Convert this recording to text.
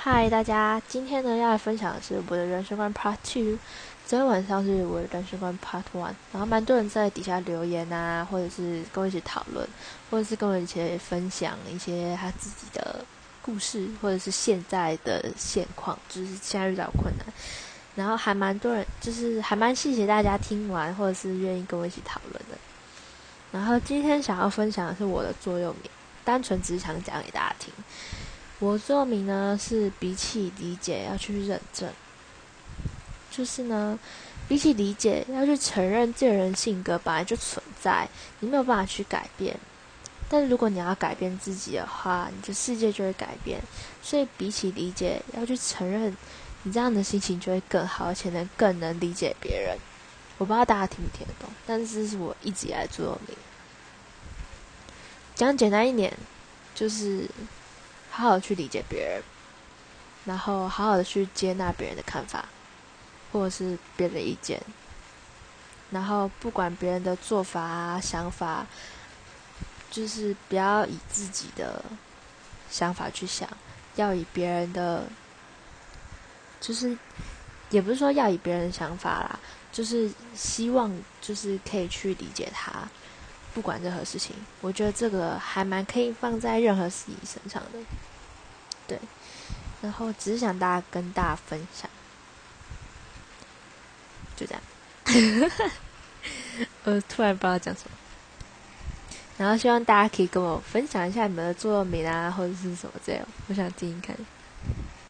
嗨，大家，今天呢要来分享的是我的人生观 Part Two。昨天晚上是我的人生观 Part One，然后蛮多人在底下留言啊，或者是跟我一起讨论，或者是跟我一起分享一些他自己的故事，或者是现在的现况，就是现在遇到困难。然后还蛮多人，就是还蛮谢谢大家听完，或者是愿意跟我一起讨论的。然后今天想要分享的是我的座右铭，单纯只是想讲给大家听。我座右铭呢是比起理解要去认证，就是呢，比起理解要去承认这人性格本来就存在，你没有办法去改变。但是如果你要改变自己的话，你的世界就会改变。所以比起理解要去承认，你这样的心情就会更好，而且能更能理解别人。我不知道大家听不听得懂，但是是我一直以来座右铭。讲简单一点，就是。好好去理解别人，然后好好的去接纳别人的看法，或者是别人的意见，然后不管别人的做法啊、想法，就是不要以自己的想法去想，要以别人的，就是也不是说要以别人的想法啦，就是希望就是可以去理解他。不管任何事情，我觉得这个还蛮可以放在任何事情身上的。对，然后只是想大家跟大家分享，就这样。我突然不知道讲什么，然后希望大家可以跟我分享一下你们的座右铭啊，或者是什么这样，我想听听看。